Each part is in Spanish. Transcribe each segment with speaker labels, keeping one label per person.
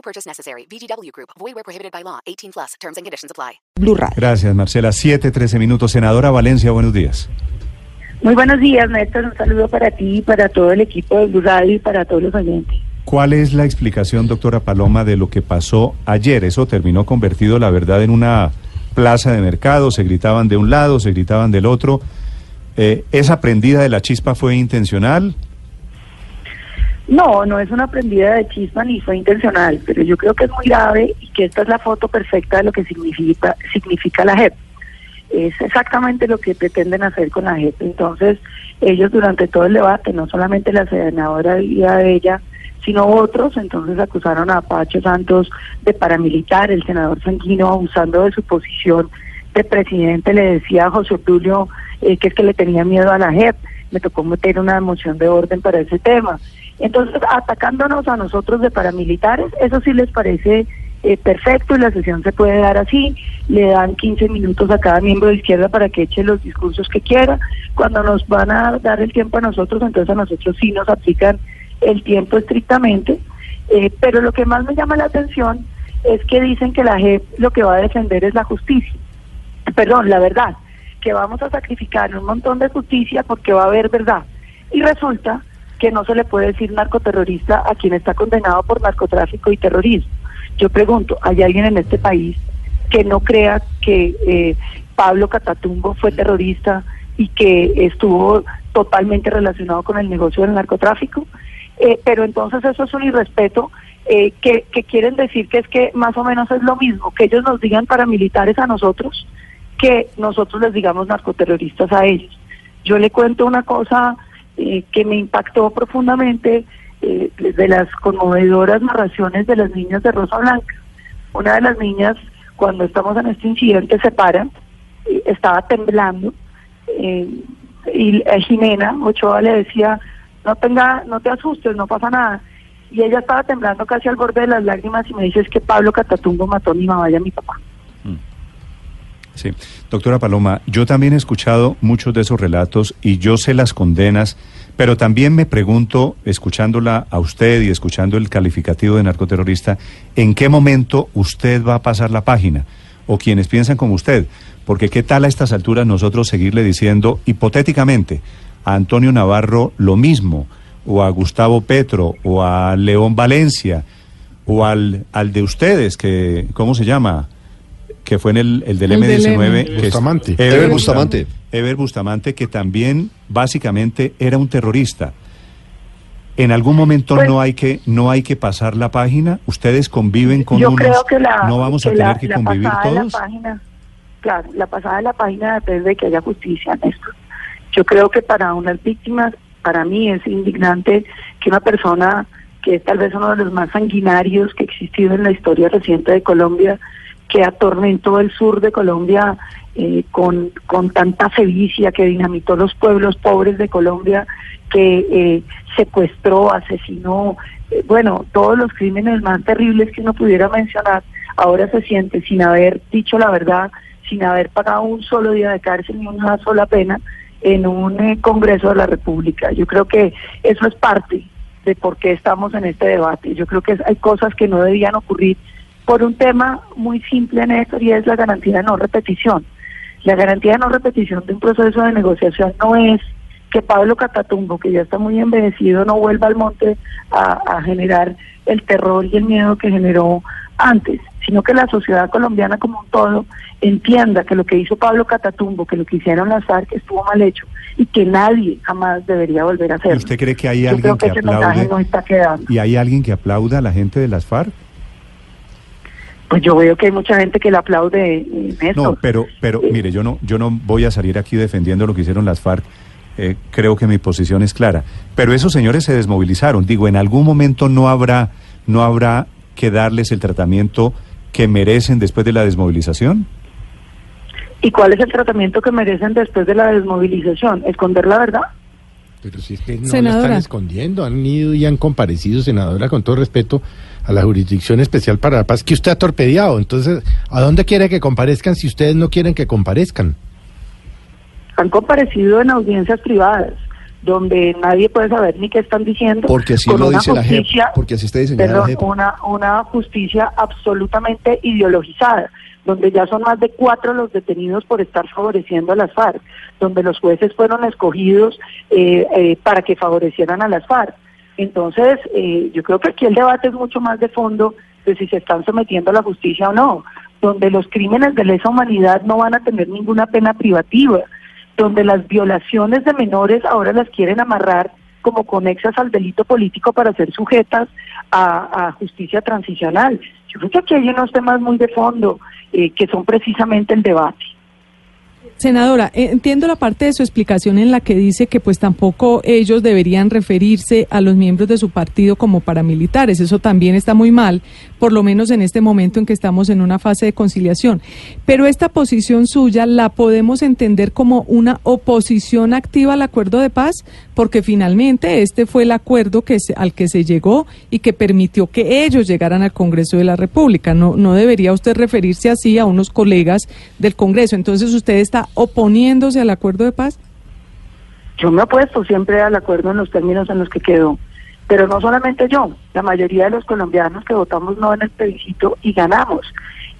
Speaker 1: No purchase necessary. VGW Group. Void where prohibited by law. 18 plus. Terms and conditions apply.
Speaker 2: Blue Radio.
Speaker 3: Gracias, Marcela. 7, 13 minutos. Senadora Valencia, buenos días.
Speaker 4: Muy buenos días, Néstor. Un saludo para ti, para todo el equipo de Blue Radio y para todos los oyentes.
Speaker 3: ¿Cuál es la explicación, doctora Paloma, de lo que pasó ayer? Eso terminó convertido, la verdad, en una plaza de mercado. Se gritaban de un lado, se gritaban del otro. Eh, ¿Esa prendida de la chispa fue intencional?
Speaker 4: No, no es una prendida de chispa ni fue intencional, pero yo creo que es muy grave y que esta es la foto perfecta de lo que significa, significa la JEP. Es exactamente lo que pretenden hacer con la JEP. Entonces, ellos durante todo el debate, no solamente la senadora y a ella, sino otros, entonces acusaron a Pacho Santos de paramilitar, el senador Sanguino abusando de su posición de presidente le decía a José Obdulio eh, que es que le tenía miedo a la JEP, me tocó meter una moción de orden para ese tema. Entonces, atacándonos a nosotros de paramilitares, eso sí les parece eh, perfecto y la sesión se puede dar así. Le dan 15 minutos a cada miembro de izquierda para que eche los discursos que quiera. Cuando nos van a dar el tiempo a nosotros, entonces a nosotros sí nos aplican el tiempo estrictamente. Eh, pero lo que más me llama la atención es que dicen que la JEP lo que va a defender es la justicia. Perdón, la verdad. Que vamos a sacrificar un montón de justicia porque va a haber verdad. Y resulta que no se le puede decir narcoterrorista a quien está condenado por narcotráfico y terrorismo. Yo pregunto, ¿hay alguien en este país que no crea que eh, Pablo Catatumbo fue terrorista y que estuvo totalmente relacionado con el negocio del narcotráfico? Eh, pero entonces eso es un irrespeto eh, que, que quieren decir que es que más o menos es lo mismo, que ellos nos digan paramilitares a nosotros, que nosotros les digamos narcoterroristas a ellos. Yo le cuento una cosa eh, que me impactó profundamente eh, de las conmovedoras narraciones de las niñas de Rosa Blanca. Una de las niñas, cuando estamos en este incidente, se para, eh, estaba temblando, eh, y a Jimena Ochoa le decía, no tenga, no te asustes, no pasa nada. Y ella estaba temblando casi al borde de las lágrimas y me dice, es que Pablo Catatumbo mató a mi mamá y a mi papá.
Speaker 3: Sí. Doctora Paloma, yo también he escuchado muchos de esos relatos y yo sé las condenas, pero también me pregunto, escuchándola a usted y escuchando el calificativo de narcoterrorista, ¿en qué momento usted va a pasar la página? O quienes piensan como usted. Porque qué tal a estas alturas nosotros seguirle diciendo hipotéticamente a Antonio Navarro lo mismo, o a Gustavo Petro, o a León Valencia, o al, al de ustedes, que, ¿cómo se llama? Que fue en el, el del
Speaker 2: El del
Speaker 3: M19.
Speaker 2: M.
Speaker 3: que es
Speaker 5: Bustamante.
Speaker 3: Ever
Speaker 5: Ever
Speaker 3: Bustamante. Ever Bustamante, que también básicamente era un terrorista. En algún momento
Speaker 4: Pues-
Speaker 3: no hay que no hay que pasar la página. Ustedes conviven con
Speaker 4: Yo
Speaker 3: unos.
Speaker 4: creo que la,
Speaker 3: no vamos a
Speaker 4: que
Speaker 3: tener
Speaker 4: la-
Speaker 3: que
Speaker 4: la
Speaker 3: convivir
Speaker 4: pasada de
Speaker 3: todos.
Speaker 4: La página, claro, la pasada de la página depende de que haya justicia en esto. Yo creo que para unas víctimas, para mí es indignante que una persona que es tal vez uno de los más sanguinarios que ha existido en la historia reciente de Colombia, que atormentó el sur de Colombia eh, con, con tanta sevicia, que dinamitó los pueblos pobres de Colombia, que eh, secuestró, asesinó, eh, bueno, todos los crímenes más terribles que uno pudiera mencionar, ahora se siente sin haber dicho la verdad, sin haber pagado un solo día de cárcel ni una sola pena en un eh, Congreso de la República. Yo creo que eso es parte de por qué estamos en este debate. Yo creo que hay cosas que no debían ocurrir por un tema muy simple, Néstor, y es la garantía de no repetición. La garantía de no repetición de un proceso de negociación no es que Pablo Catatumbo, que ya está muy envejecido, no vuelva al monte a, a generar el terror y el miedo que generó antes, sino que la sociedad colombiana como un todo entienda que lo que hizo Pablo Catatumbo, que lo que hicieron las FARC estuvo mal hecho y que nadie jamás debería volver a
Speaker 3: ¿Y
Speaker 4: hacerlo.
Speaker 3: usted cree que hay alguien
Speaker 4: que,
Speaker 3: que
Speaker 4: mensaje no
Speaker 3: aplaude?
Speaker 4: está quedando.
Speaker 3: ¿Y hay alguien que aplauda a la gente de las FARC?
Speaker 4: Pues yo veo que hay mucha gente que le aplaude Néstor.
Speaker 3: No, pero, pero
Speaker 4: Eh,
Speaker 3: mire, yo no, yo no voy a salir aquí defendiendo lo que hicieron las FARC. Eh, creo que mi posición es clara. Pero esos señores se desmovilizaron. Digo, en algún momento no habrá, no habrá que darles el tratamiento que merecen después de la desmovilización?
Speaker 4: ¿Y cuál es el tratamiento que merecen después de la desmovilización? ¿Esconder la verdad?
Speaker 2: Pero si es que no la
Speaker 5: Senadora.
Speaker 2: están escondiendo, han ido y han comparecido, senadora, con todo respeto a la Jurisdicción Especial para la Paz, que usted ha torpedeado. Entonces, ¿a dónde quiere que comparezcan si ustedes no quieren que comparezcan?
Speaker 4: Han comparecido en audiencias privadas, donde nadie puede saber ni qué están diciendo.
Speaker 6: Porque así lo
Speaker 4: una
Speaker 6: dice la JEP,
Speaker 4: justicia-
Speaker 6: porque así está diseñada la
Speaker 4: perdón,
Speaker 6: JEP.
Speaker 4: Una, una justicia absolutamente ideologizada, donde ya son más de cuatro los detenidos por estar favoreciendo a las FARC, donde los jueces fueron escogidos eh, eh, para que favorecieran a las FARC. Entonces, eh, yo creo que aquí el debate es mucho más de fondo de si se están sometiendo a la justicia o no, donde los crímenes de lesa humanidad no van a tener ninguna pena privativa, donde las violaciones de menores ahora las quieren amarrar como conexas al delito político para ser sujetas a, a justicia transicional. Yo creo que aquí hay unos temas muy de fondo eh, que son precisamente el debate.
Speaker 5: Senadora, eh, entiendo la parte de su explicación en la que dice que pues tampoco ellos deberían referirse a los miembros de su partido como paramilitares. Eso también está muy mal, por lo menos en este momento en que estamos en una fase de conciliación. Pero esta posición suya la podemos entender como una oposición activa al acuerdo de paz, porque finalmente este fue el acuerdo que al que se llegó y que permitió que ellos llegaran al Congreso de la República. No, no debería usted referirse así a unos colegas del Congreso. Entonces, ¿usted está oponiéndose al acuerdo de paz?
Speaker 4: Yo me opuesto siempre al acuerdo en los términos en los que quedó, pero no solamente yo, la mayoría de los colombianos que votamos no en el plebiscito y ganamos,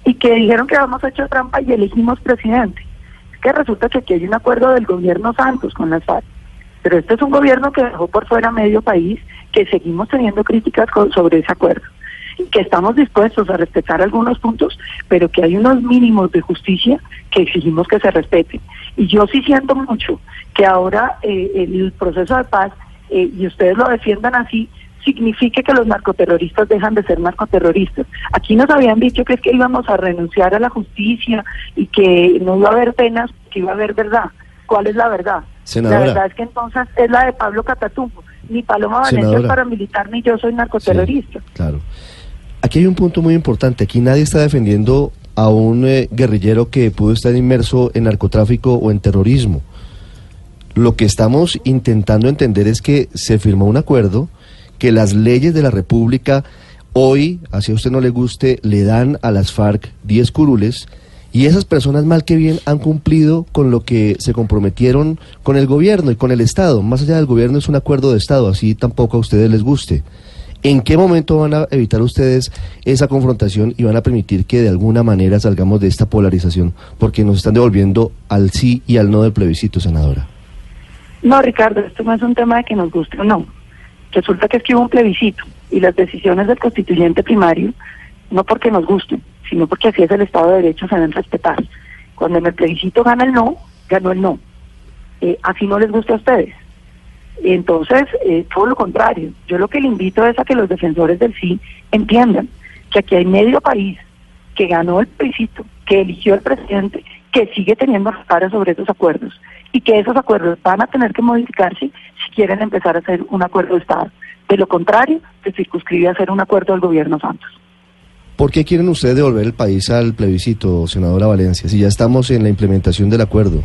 Speaker 4: y que dijeron que habíamos hecho trampa y elegimos presidente. Es que resulta que aquí hay un acuerdo del gobierno Santos con las FARC, pero este es un gobierno que dejó por fuera medio país, que seguimos teniendo críticas con- sobre ese acuerdo que estamos dispuestos a respetar algunos puntos, pero que hay unos mínimos de justicia que exigimos que se respeten. Y yo sí siento mucho que ahora eh, el proceso de paz, eh, y ustedes lo defiendan así, signifique que los narcoterroristas dejan de ser narcoterroristas. Aquí nos habían dicho que es que íbamos a renunciar a la justicia y que no iba a haber penas, que iba a haber verdad. ¿Cuál es la verdad?
Speaker 6: Senadora.
Speaker 4: La verdad es que entonces es la de Pablo Catatumbo. Ni Paloma Valencia es paramilitar, ni yo soy narcoterrorista.
Speaker 6: Sí, claro. Aquí hay un punto muy importante. Aquí nadie está defendiendo a un eh, guerrillero que pudo estar inmerso en narcotráfico o en terrorismo. Lo que estamos intentando entender es que se firmó un acuerdo, que las leyes de la República hoy, así a usted no le guste, le dan a las FARC 10 curules y esas personas mal que bien han cumplido con lo que se comprometieron con el gobierno y con el Estado. Más allá del gobierno es un acuerdo de Estado, así tampoco a ustedes les guste. ¿En qué momento van a evitar ustedes esa confrontación y van a permitir que de alguna manera salgamos de esta polarización? Porque nos están devolviendo al sí y al no del plebiscito, senadora.
Speaker 4: No, Ricardo, esto no es un tema de que nos guste o no. Resulta que es que hubo un plebiscito y las decisiones del constituyente primario, no porque nos gusten, sino porque así es el Estado de Derecho, se deben respetar. Cuando en el plebiscito gana el no, ganó el no. Eh, así no les gusta a ustedes. Entonces, eh, todo lo contrario. Yo lo que le invito es a que los defensores del sí entiendan que aquí hay medio país que ganó el plebiscito, que eligió al presidente, que sigue teniendo para sobre esos acuerdos y que esos acuerdos van a tener que modificarse si quieren empezar a hacer un acuerdo de Estado. De lo contrario, se circunscribe a hacer un acuerdo del gobierno Santos.
Speaker 6: ¿Por qué quieren ustedes devolver el país al plebiscito, senadora Valencia, si ya estamos en la implementación del acuerdo?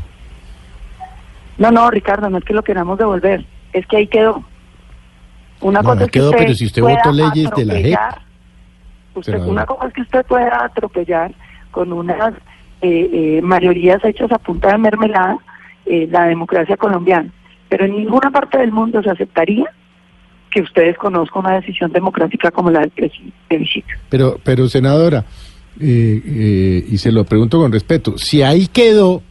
Speaker 4: No, no, Ricardo, no es que lo queramos devolver, es que ahí quedó. Una
Speaker 2: No,
Speaker 4: cosa
Speaker 2: no
Speaker 4: es que
Speaker 2: quedó,
Speaker 4: usted
Speaker 2: pero si usted votó leyes de la JEP,
Speaker 4: usted- una cosa es que usted pueda atropellar con unas eh, eh, mayorías hechas a punta de mermelada eh, la democracia colombiana, pero en ninguna parte del mundo se aceptaría que ustedes conozcan una decisión democrática como la del plebiscito.
Speaker 2: Pero, pero senadora, eh, eh, y se lo pregunto con respeto, si ahí quedó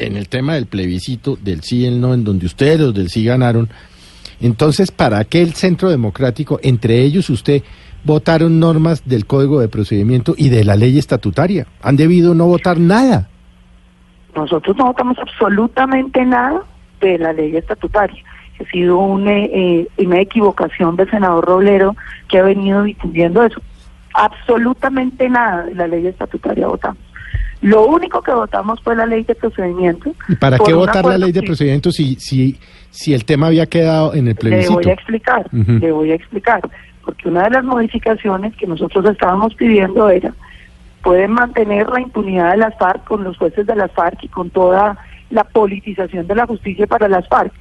Speaker 2: en el tema del plebiscito, del sí y el no, en donde ustedes los del sí ganaron, entonces, ¿para qué el Centro Democrático, entre ellos usted, votaron normas del Código de Procedimiento y de la ley estatutaria? Han debido no votar nada.
Speaker 4: Nosotros no votamos absolutamente nada de la ley estatutaria. Ha sido un, eh, eh, una equivocación del senador Roblero que ha venido difundiendo eso. Absolutamente nada de la ley estatutaria votamos. Lo único que votamos fue la ley de procedimiento.
Speaker 2: ¿Y para qué votar la ley de procedimiento si, si, si el tema había quedado en el
Speaker 4: Le
Speaker 2: plebiscito?
Speaker 4: voy a explicar, le voy a explicar. porque una de las modificaciones que nosotros estábamos pidiendo era pueden mantener la impunidad de las FARC con los jueces de las FARC y con toda la politización de la justicia para las FARC,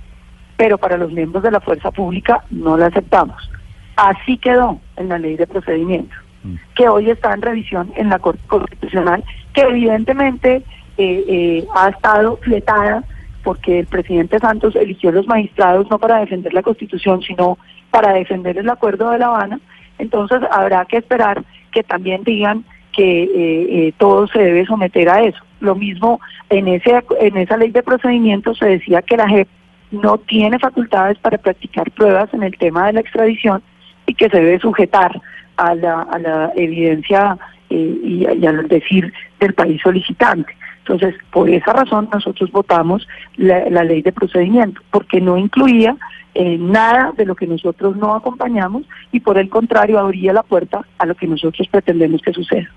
Speaker 4: pero para los miembros de la fuerza pública no la aceptamos. Así quedó en la ley de procedimiento, que hoy está en revisión en la Corte Constitucional, que evidentemente eh, eh, ha estado fletada porque el presidente Santos eligió los magistrados no para defender la Constitución, sino para defender el Acuerdo de La Habana. Entonces habrá que esperar que también digan que eh, eh, todo se debe someter a eso. Lo mismo en ese en esa ley de procedimiento se decía que la JEP no tiene facultades para practicar pruebas en el tema de la extradición y que se debe sujetar a la, a la evidencia eh, y, al decir del país solicitante. Entonces, por esa razón nosotros votamos la, la ley de procedimiento, porque no incluía eh, nada de lo que nosotros no acompañamos y por el contrario abría la puerta a lo que nosotros pretendemos que suceda.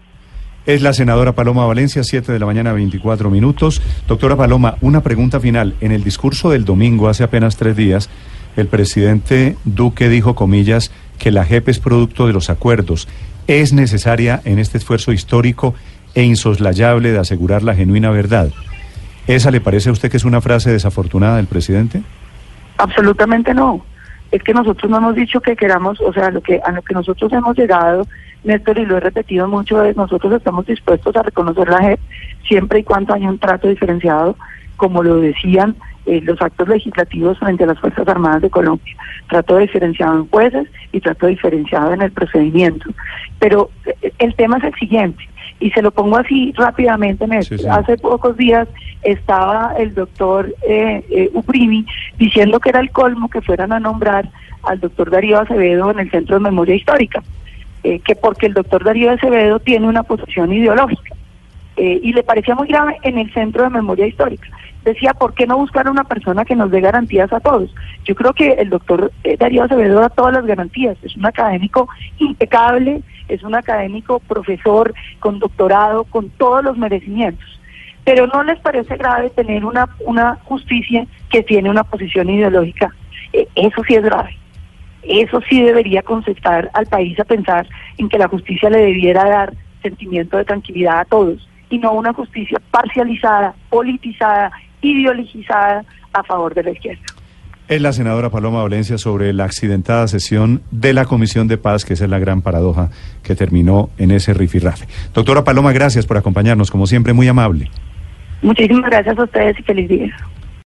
Speaker 3: Es la senadora Paloma Valencia, 7 de la mañana, 24 minutos. Doctora Paloma, una pregunta final. En el discurso del domingo, hace apenas tres días, el presidente Duque dijo, comillas, que la JEP es producto de los acuerdos. ¿Es necesaria en este esfuerzo histórico e insoslayable de asegurar la genuina verdad? ¿Esa le parece a usted que es una frase desafortunada del presidente?
Speaker 4: Absolutamente no. Es que nosotros no hemos dicho que queramos, o sea, lo que a lo que nosotros hemos llegado, Néstor, y lo he repetido mucho, es nosotros estamos dispuestos a reconocer la JEP siempre y cuando haya un trato diferenciado, como lo decían eh, los actos legislativos frente a las Fuerzas Armadas de Colombia. Trato diferenciado en jueces y trato diferenciado en el procedimiento. Pero eh, el tema es el siguiente, y se lo pongo así rápidamente.
Speaker 3: Sí, sí.
Speaker 4: Hace pocos días estaba el doctor eh, eh, Uprimi diciendo que era el colmo que fueran a nombrar al doctor Darío Acevedo en el Centro de Memoria Histórica, eh, que porque el doctor Darío Acevedo tiene una posición ideológica eh, y le parecía muy grave en el Centro de Memoria Histórica. Decía, ¿por qué no buscar a una persona que nos dé garantías a todos? Yo creo que el doctor eh, Darío Acevedo da todas las garantías, es un académico impecable, es un académico profesor con doctorado, con todos los merecimientos pero no les parece grave tener una, una justicia que tiene una posición ideológica. Eh, eso sí es grave. Eso sí debería conceptar al país a pensar en que la justicia le debiera dar sentimiento de tranquilidad a todos y no una justicia parcializada, politizada, ideologizada a favor de la izquierda.
Speaker 3: Es la senadora Paloma Valencia sobre la accidentada sesión de la Comisión de Paz, que esa es la gran paradoja que terminó en ese rifirrafe. Doctora Paloma, gracias por acompañarnos, como siempre, muy amable.
Speaker 4: Muchísimas gracias a ustedes y feliz día.